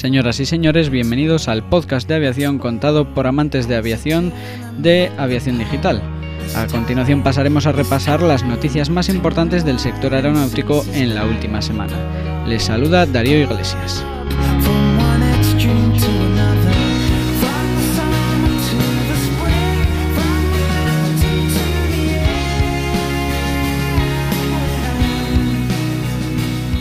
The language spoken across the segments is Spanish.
Señoras y señores, bienvenidos al podcast de aviación contado por amantes de aviación de Aviación Digital. A continuación pasaremos a repasar las noticias más importantes del sector aeronáutico en la última semana. Les saluda Darío Iglesias.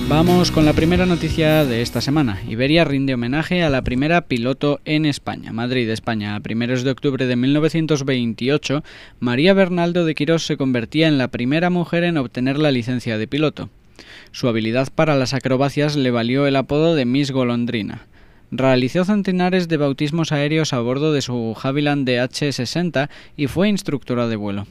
Vamos con la primera noticia de esta semana. Iberia rinde homenaje a la primera piloto en España, Madrid, España. A primeros de octubre de 1928, María Bernaldo de Quirós se convertía en la primera mujer en obtener la licencia de piloto. Su habilidad para las acrobacias le valió el apodo de Miss Golondrina. Realizó centenares de bautismos aéreos a bordo de su Havilland DH-60 y fue instructora de vuelo.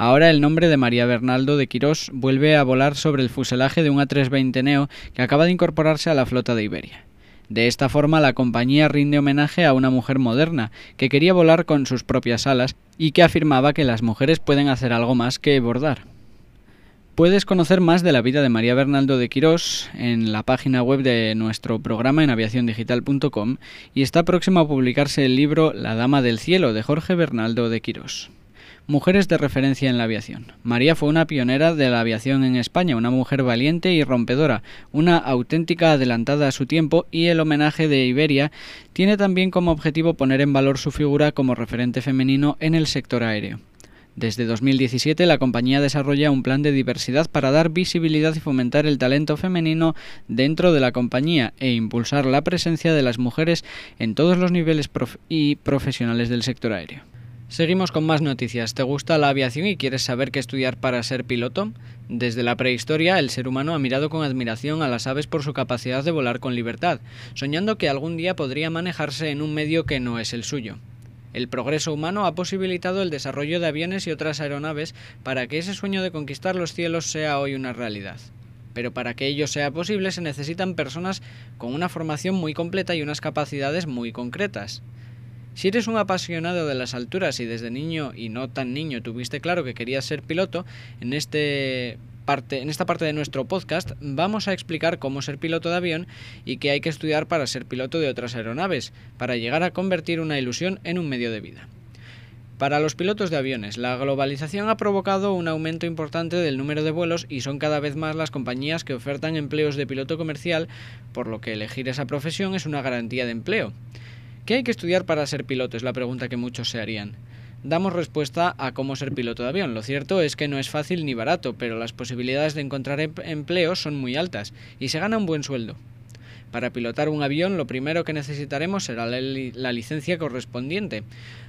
Ahora el nombre de María Bernaldo de Quirós vuelve a volar sobre el fuselaje de un A320 Neo que acaba de incorporarse a la flota de Iberia. De esta forma la compañía rinde homenaje a una mujer moderna que quería volar con sus propias alas y que afirmaba que las mujeres pueden hacer algo más que bordar. Puedes conocer más de la vida de María Bernaldo de Quirós en la página web de nuestro programa en aviaciondigital.com y está próximo a publicarse el libro La Dama del Cielo de Jorge Bernaldo de Quirós. Mujeres de referencia en la aviación. María fue una pionera de la aviación en España, una mujer valiente y rompedora, una auténtica adelantada a su tiempo y el homenaje de Iberia tiene también como objetivo poner en valor su figura como referente femenino en el sector aéreo. Desde 2017 la compañía desarrolla un plan de diversidad para dar visibilidad y fomentar el talento femenino dentro de la compañía e impulsar la presencia de las mujeres en todos los niveles y profesionales del sector aéreo. Seguimos con más noticias. ¿Te gusta la aviación y quieres saber qué estudiar para ser piloto? Desde la prehistoria, el ser humano ha mirado con admiración a las aves por su capacidad de volar con libertad, soñando que algún día podría manejarse en un medio que no es el suyo. El progreso humano ha posibilitado el desarrollo de aviones y otras aeronaves para que ese sueño de conquistar los cielos sea hoy una realidad. Pero para que ello sea posible se necesitan personas con una formación muy completa y unas capacidades muy concretas. Si eres un apasionado de las alturas y desde niño y no tan niño tuviste claro que querías ser piloto, en este Parte, en esta parte de nuestro podcast vamos a explicar cómo ser piloto de avión y qué hay que estudiar para ser piloto de otras aeronaves, para llegar a convertir una ilusión en un medio de vida. Para los pilotos de aviones, la globalización ha provocado un aumento importante del número de vuelos y son cada vez más las compañías que ofertan empleos de piloto comercial, por lo que elegir esa profesión es una garantía de empleo. ¿Qué hay que estudiar para ser piloto? Es la pregunta que muchos se harían. Damos respuesta a cómo ser piloto de avión. Lo cierto es que no es fácil ni barato, pero las posibilidades de encontrar em-, empleo son muy altas y se gana un buen sueldo. Para pilotar un avión lo primero que necesitaremos será la, licencia correspondiente.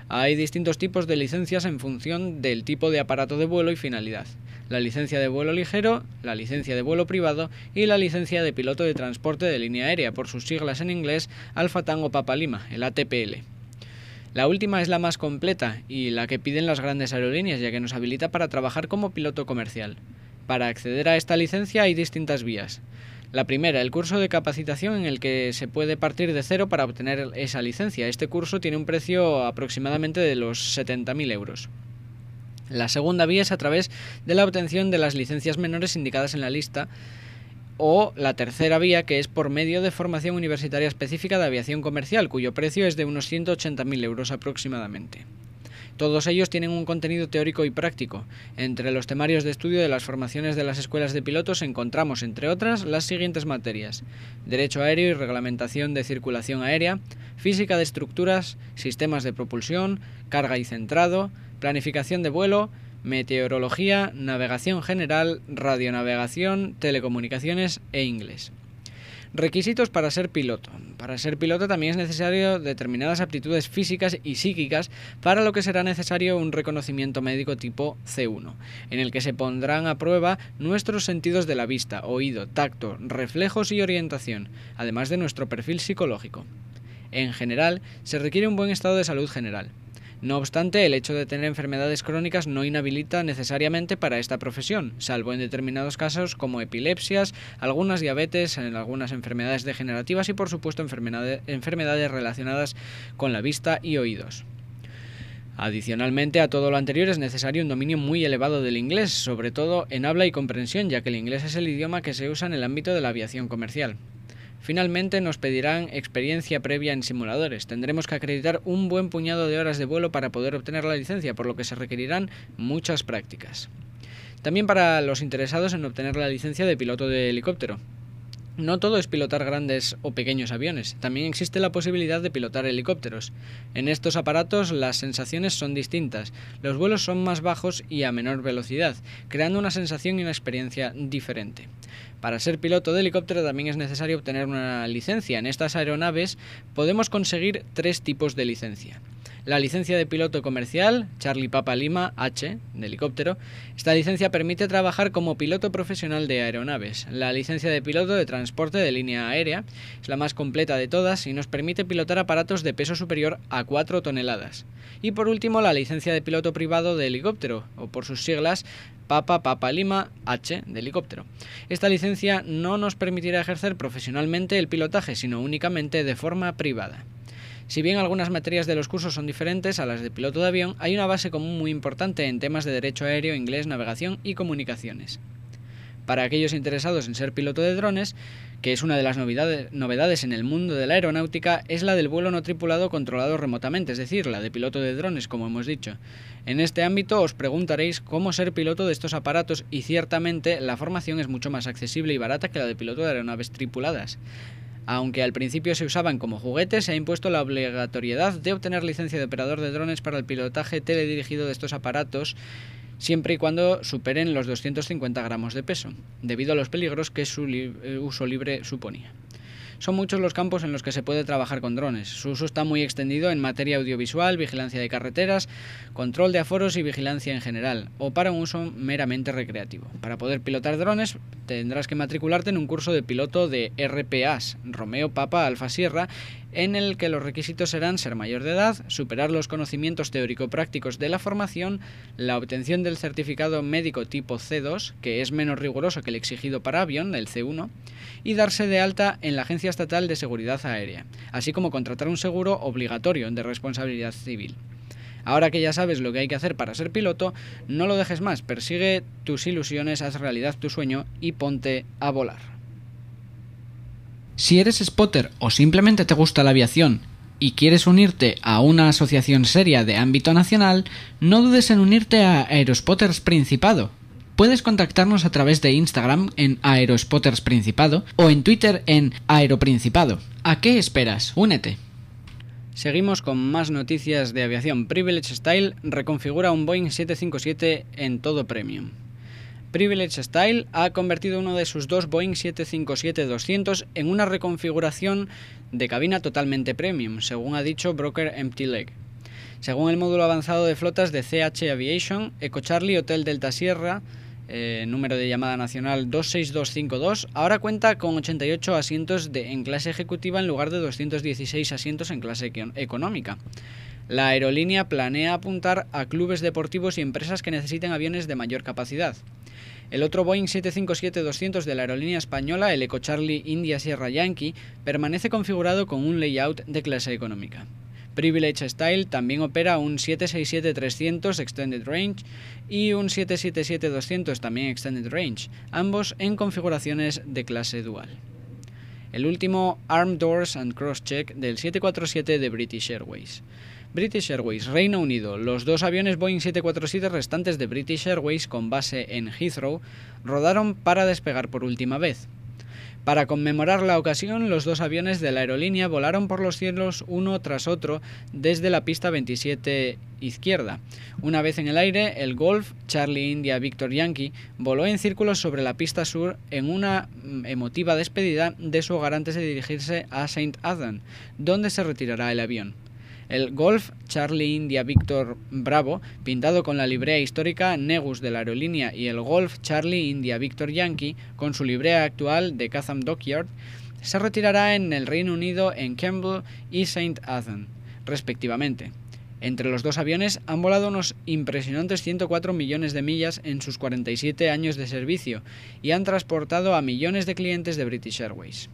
Hay distintos tipos de licencias en función del tipo de aparato de vuelo y finalidad. La licencia de vuelo ligero, la licencia de vuelo privado y la licencia de piloto de transporte de línea aérea, por sus siglas en inglés Alfa Tango Papa Lima, el ATPL. La última es la más completa y la que piden las grandes aerolíneas, ya que nos habilita para trabajar como piloto comercial. Para acceder a esta licencia hay distintas vías. La primera, el curso de capacitación en el que se puede partir de cero para obtener esa licencia. Este curso tiene un precio aproximadamente de los 70.000 euros. La segunda vía es a través de la obtención de las licencias menores indicadas en la lista o la tercera vía que es por medio de formación universitaria específica de aviación comercial cuyo precio es de unos 180.000 euros aproximadamente. Todos ellos tienen un contenido teórico y práctico. Entre los temarios de estudio de las formaciones de las escuelas de pilotos encontramos, entre otras, las siguientes materias. Derecho aéreo y reglamentación de circulación aérea, física de estructuras, sistemas de propulsión, carga y centrado, planificación de vuelo, meteorología, navegación general, radionavegación, telecomunicaciones e inglés. Requisitos para ser piloto. Para ser piloto también es necesario determinadas aptitudes físicas y psíquicas, para lo que será necesario un reconocimiento médico tipo C1, en el que se pondrán a prueba nuestros sentidos de la vista, oído, tacto, reflejos y orientación, además de nuestro perfil psicológico. En general, se requiere un buen estado de salud general. No obstante, el hecho de tener enfermedades crónicas no inhabilita necesariamente para esta profesión, salvo en determinados casos como epilepsias, algunas diabetes, algunas enfermedades degenerativas y por supuesto enfermedades relacionadas con la vista y oídos. Adicionalmente a todo lo anterior es necesario un dominio muy elevado del inglés, sobre todo en habla y comprensión, ya que el inglés es el idioma que se usa en el ámbito de la aviación comercial. Finalmente nos pedirán experiencia previa en simuladores. Tendremos que acreditar un buen puñado de horas de vuelo para poder obtener la licencia, por lo que se requerirán muchas prácticas. También para los interesados en obtener la licencia de piloto de helicóptero. No todo es pilotar grandes o pequeños aviones, también existe la posibilidad de pilotar helicópteros. En estos aparatos las sensaciones son distintas, los vuelos son más bajos y a menor velocidad, creando una sensación y una experiencia diferente. Para ser piloto de helicóptero también es necesario obtener una licencia. En estas aeronaves podemos conseguir tres tipos de licencia la licencia de piloto comercial, Charlie Papa Lima H, de helicóptero. Esta licencia permite trabajar como piloto profesional de aeronaves. La licencia de piloto de transporte de línea aérea es la más completa de todas y nos permite pilotar aparatos de peso superior a 4 toneladas. Y por último, la licencia de piloto privado de helicóptero, o por sus siglas, Papa Papa Lima H de helicóptero. Esta licencia no nos permitirá ejercer profesionalmente el pilotaje, sino únicamente de forma privada. Si bien algunas materias de los cursos son diferentes a las de piloto de avión, hay una base común muy importante en temas de derecho aéreo, inglés, navegación y comunicaciones. Para aquellos interesados en ser piloto de drones, que es una de las novedades, en el mundo de la aeronáutica, es la del vuelo no tripulado controlado remotamente, es decir, la de piloto de drones, como hemos dicho. En este ámbito os preguntaréis cómo ser piloto de estos aparatos y ciertamente la formación es mucho más accesible y barata que la de piloto de aeronaves tripuladas. Aunque al principio se usaban como juguetes, se ha impuesto la obligatoriedad de obtener licencia de operador de drones para el pilotaje teledirigido de estos aparatos siempre y cuando superen los 250 gramos de peso, debido a los peligros que su eh, uso libre suponía. Son muchos los campos en los que se puede trabajar con drones. Su uso está muy extendido en materia audiovisual, vigilancia de carreteras, control de aforos y vigilancia en general, o para un uso meramente recreativo. Para poder pilotar drones tendrás que matricularte en un curso de piloto de RPAs, Romeo Papa Alfa Sierra, en el que los requisitos serán ser mayor de edad, superar los conocimientos teórico-prácticos de la formación, la obtención del certificado médico tipo C2, que es menos riguroso que el exigido para avión, el C1, y darse de alta en la Agencia Estatal de Seguridad Aérea, así como contratar un seguro obligatorio de responsabilidad civil. Ahora que ya sabes lo que hay que hacer para ser piloto, no lo dejes más, persigue tus ilusiones, haz realidad tu sueño y ponte a volar. Si eres spotter o simplemente te gusta la aviación y quieres unirte a una asociación seria de ámbito nacional, no dudes en unirte a Aerospotters Principado. Puedes contactarnos a través de Instagram en Aerospotters Principado o en Twitter en Aeroprincipado. ¿A qué esperas? Únete. Seguimos con más noticias de aviación. Privilege Style reconfigura un Boeing 757 en todo premium. Privilege Style ha convertido uno de sus dos Boeing 757-200 en una reconfiguración de cabina totalmente premium, según ha dicho Broker Empty Leg. Según el módulo avanzado de flotas de CH Aviation, EcoCharlie Hotel Delta Sierra, eh, número de llamada nacional 26252, ahora cuenta con 88 asientos de, en clase ejecutiva en lugar de 216 asientos en clase económica. La aerolínea planea apuntar a clubes deportivos y empresas que necesiten aviones de mayor capacidad. El otro Boeing 757-200 de la aerolínea española, el Eco Charlie India Sierra Yankee, permanece configurado con un layout de clase económica. Privilege Style también opera un 767-300 Extended Range y un 777-200 también Extended Range, ambos en configuraciones de clase dual. El último Arm Doors and Cross Check del 747 de British Airways. British Airways, Reino Unido. Los dos aviones Boeing 747 restantes de British Airways con base en Heathrow rodaron para despegar por última vez. Para conmemorar la ocasión, los dos aviones de la aerolínea volaron por los cielos uno tras otro desde la pista 27 izquierda. Una vez en el aire, el Golf Charlie India Victor Yankee voló en círculos sobre la pista sur en una mm, emotiva despedida de su hogar antes de dirigirse a St. Athan, donde se retirará el avión. El Golf Charlie India Victor Bravo, pintado con la librea histórica Negus de la aerolínea, y el Golf Charlie India Victor Yankee, con su librea actual de Catham Dockyard, se retirará en el Reino Unido en Campbell y St. Athan, respectivamente. Entre los dos aviones han volado unos impresionantes 104 millones de millas en sus 47 años de servicio y han transportado a millones de clientes de British Airways.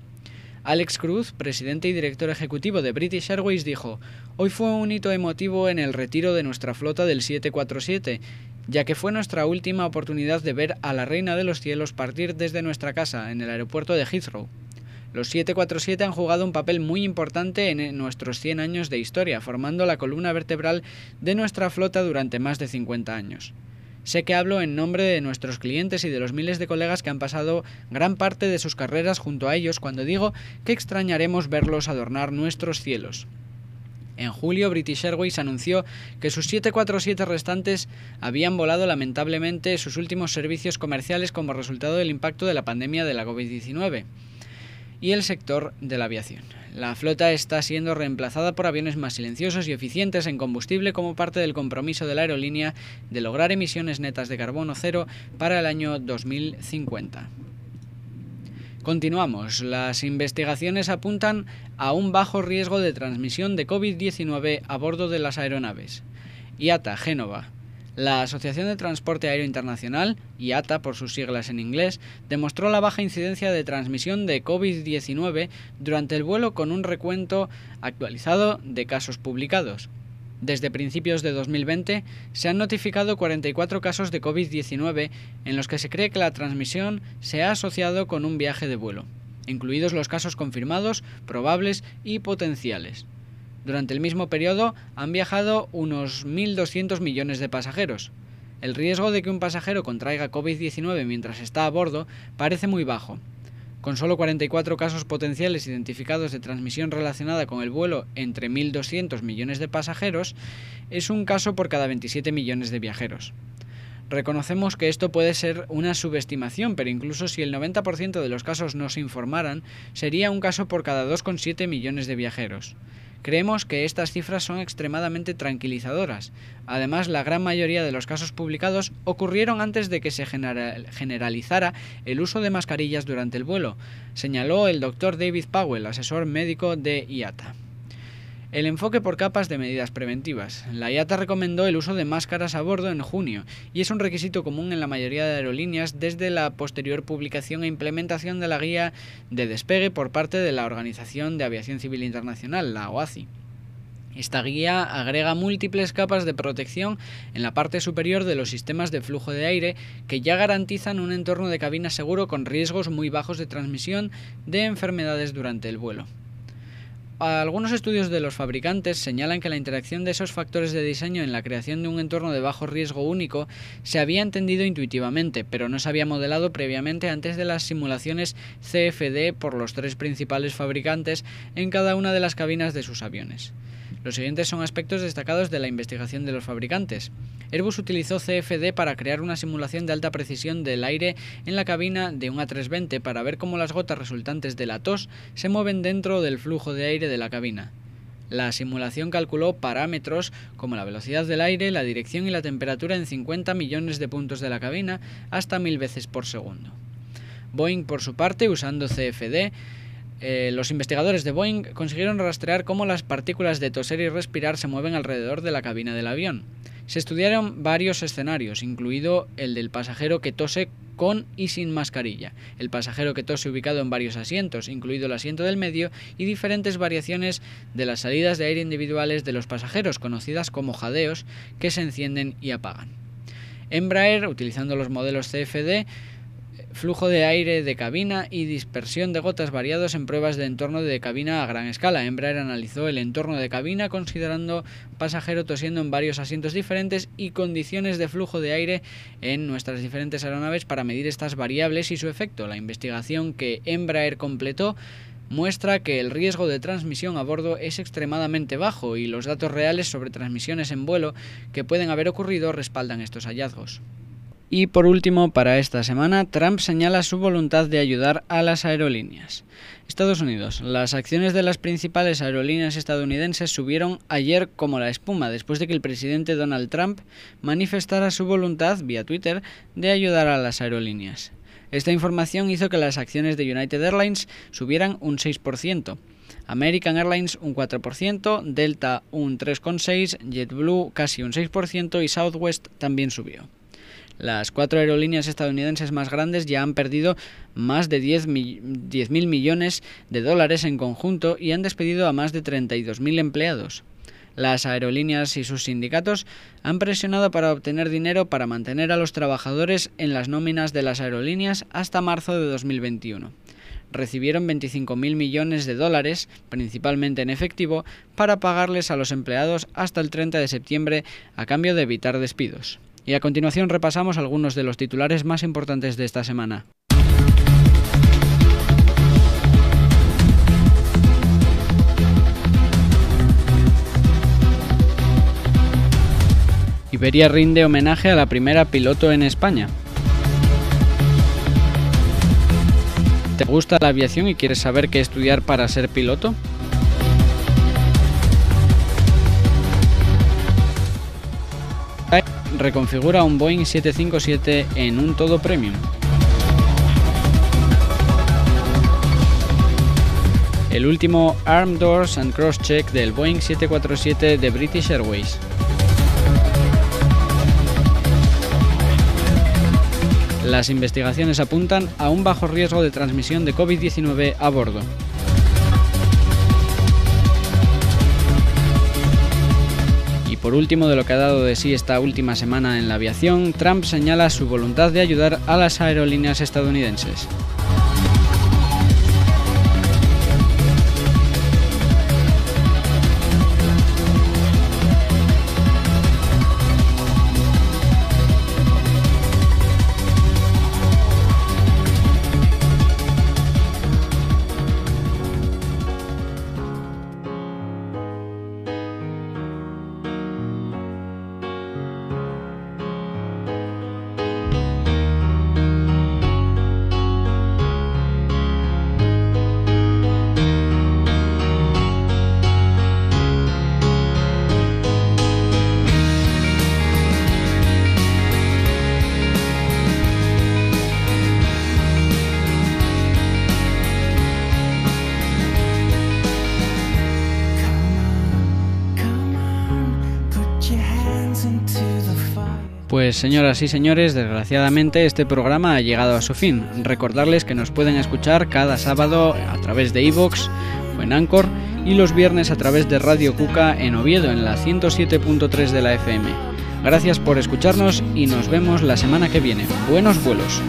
Alex Cruz, presidente y director ejecutivo de British Airways, dijo, Hoy fue un hito emotivo en el retiro de nuestra flota del 747, ya que fue nuestra última oportunidad de ver a la Reina de los Cielos partir desde nuestra casa en el aeropuerto de Heathrow. Los 747 han jugado un papel muy importante en nuestros 100 años de historia, formando la columna vertebral de nuestra flota durante más de 50 años. Sé que hablo en nombre de nuestros clientes y de los miles de colegas que han pasado gran parte de sus carreras junto a ellos cuando digo que extrañaremos verlos adornar nuestros cielos. En julio, British Airways anunció que sus 747 restantes habían volado lamentablemente sus últimos servicios comerciales como resultado del impacto de la pandemia de la COVID-19 y el sector de la aviación. La flota está siendo reemplazada por aviones más silenciosos y eficientes en combustible como parte del compromiso de la aerolínea de lograr emisiones netas de carbono cero para el año 2050. Continuamos. Las investigaciones apuntan a un bajo riesgo de transmisión de COVID-19 a bordo de las aeronaves. IATA, Génova. La Asociación de Transporte Aéreo Internacional, IATA por sus siglas en inglés, demostró la baja incidencia de transmisión de COVID-19 durante el vuelo con un recuento actualizado de casos publicados. Desde principios de 2020 se han notificado 44 casos de COVID-19 en los que se cree que la transmisión se ha asociado con un viaje de vuelo, incluidos los casos confirmados, probables y potenciales. Durante el mismo periodo han viajado unos 1.200 millones de pasajeros. El riesgo de que un pasajero contraiga COVID-19 mientras está a bordo parece muy bajo, con solo 44 casos potenciales identificados de transmisión relacionada con el vuelo entre 1.200 millones de pasajeros, es un caso por cada 27 millones de viajeros. Reconocemos que esto puede ser una subestimación, pero incluso si el 90% de los casos no se informaran, sería un caso por cada 2,7 millones de viajeros. Creemos que estas cifras son extremadamente tranquilizadoras. Además, la gran mayoría de los casos publicados ocurrieron antes de que se generalizara el uso de mascarillas durante el vuelo, señaló el doctor David Powell, asesor médico de IATA. El enfoque por capas de medidas preventivas. La IATA recomendó el uso de máscaras a bordo en junio y es un requisito común en la mayoría de aerolíneas desde la posterior publicación e implementación de la guía de despegue por parte de la Organización de Aviación Civil Internacional, la OACI. Esta guía agrega múltiples capas de protección en la parte superior de los sistemas de flujo de aire que ya garantizan un entorno de cabina seguro con riesgos muy bajos de transmisión de enfermedades durante el vuelo. Algunos estudios de los fabricantes señalan que la interacción de esos factores de diseño en la creación de un entorno de bajo riesgo único se había entendido intuitivamente, pero no se había modelado previamente antes de las simulaciones CFD por los tres principales fabricantes en cada una de las cabinas de sus aviones. Los siguientes son aspectos destacados de la investigación de los fabricantes. Airbus utilizó CFD para crear una simulación de alta precisión del aire en la cabina de un A320 para ver cómo las gotas resultantes de la tos se mueven dentro del flujo de aire de la cabina. La simulación calculó parámetros como la velocidad del aire, la dirección y la temperatura en 50 millones de puntos de la cabina hasta mil veces por segundo. Boeing, por su parte, usando CFD, eh, los investigadores de Boeing consiguieron rastrear cómo las partículas de toser y respirar se mueven alrededor de la cabina del avión. Se estudiaron varios escenarios, incluido el del pasajero que tose con y sin mascarilla, el pasajero que tose ubicado en varios asientos, incluido el asiento del medio, y diferentes variaciones de las salidas de aire individuales de los pasajeros, conocidas como jadeos, que se encienden y apagan. Embraer, utilizando los modelos CFD, flujo de aire de cabina y dispersión de gotas variados en pruebas de entorno de cabina a gran escala. Embraer analizó el entorno de cabina considerando pasajero tosiendo en varios asientos diferentes y condiciones de flujo de aire en nuestras diferentes aeronaves para medir estas variables y su efecto. La investigación que Embraer completó muestra que el riesgo de transmisión a bordo es extremadamente bajo y los datos reales sobre transmisiones en vuelo que pueden haber ocurrido respaldan estos hallazgos. Y por último, para esta semana, Trump señala su voluntad de ayudar a las aerolíneas. Estados Unidos. Las acciones de las principales aerolíneas estadounidenses subieron ayer como la espuma después de que el presidente Donald Trump manifestara su voluntad vía Twitter de ayudar a las aerolíneas. Esta información hizo que las acciones de United Airlines subieran un 6%. American Airlines un 4%, Delta un 3,6%, JetBlue casi un 6% y Southwest también subió. Las cuatro aerolíneas estadounidenses más grandes ya han perdido más de 10.000 mil millones de dólares en conjunto y han despedido a más de 32.000 empleados. Las aerolíneas y sus sindicatos han presionado para obtener dinero para mantener a los trabajadores en las nóminas de las aerolíneas hasta marzo de 2021. recibieron 25.000 millones de dólares, principalmente en efectivo, para pagarles a los empleados hasta el 30 de septiembre a cambio de evitar despidos. Y a continuación repasamos algunos de los titulares más importantes de esta semana. Iberia rinde homenaje a la primera piloto en España. ¿Te gusta la aviación y quieres saber qué estudiar para ser piloto? Reconfigura un Boeing 757 en un todo premium. El último Arm Doors and Cross Check del Boeing 747 de British Airways. Las investigaciones apuntan a un bajo riesgo de transmisión de COVID-19 a bordo. Por último, de lo que ha dado de sí esta última semana en la aviación, Trump señala su voluntad de ayudar a las aerolíneas estadounidenses. Pues señoras y señores, desgraciadamente este programa ha llegado a su fin. Recordarles que nos pueden escuchar cada sábado a través de iVoox o en Anchor y los viernes a través de Radio Cuca en Oviedo en la 107.3 de la FM. Gracias por escucharnos y nos vemos la semana que viene. Buenos vuelos.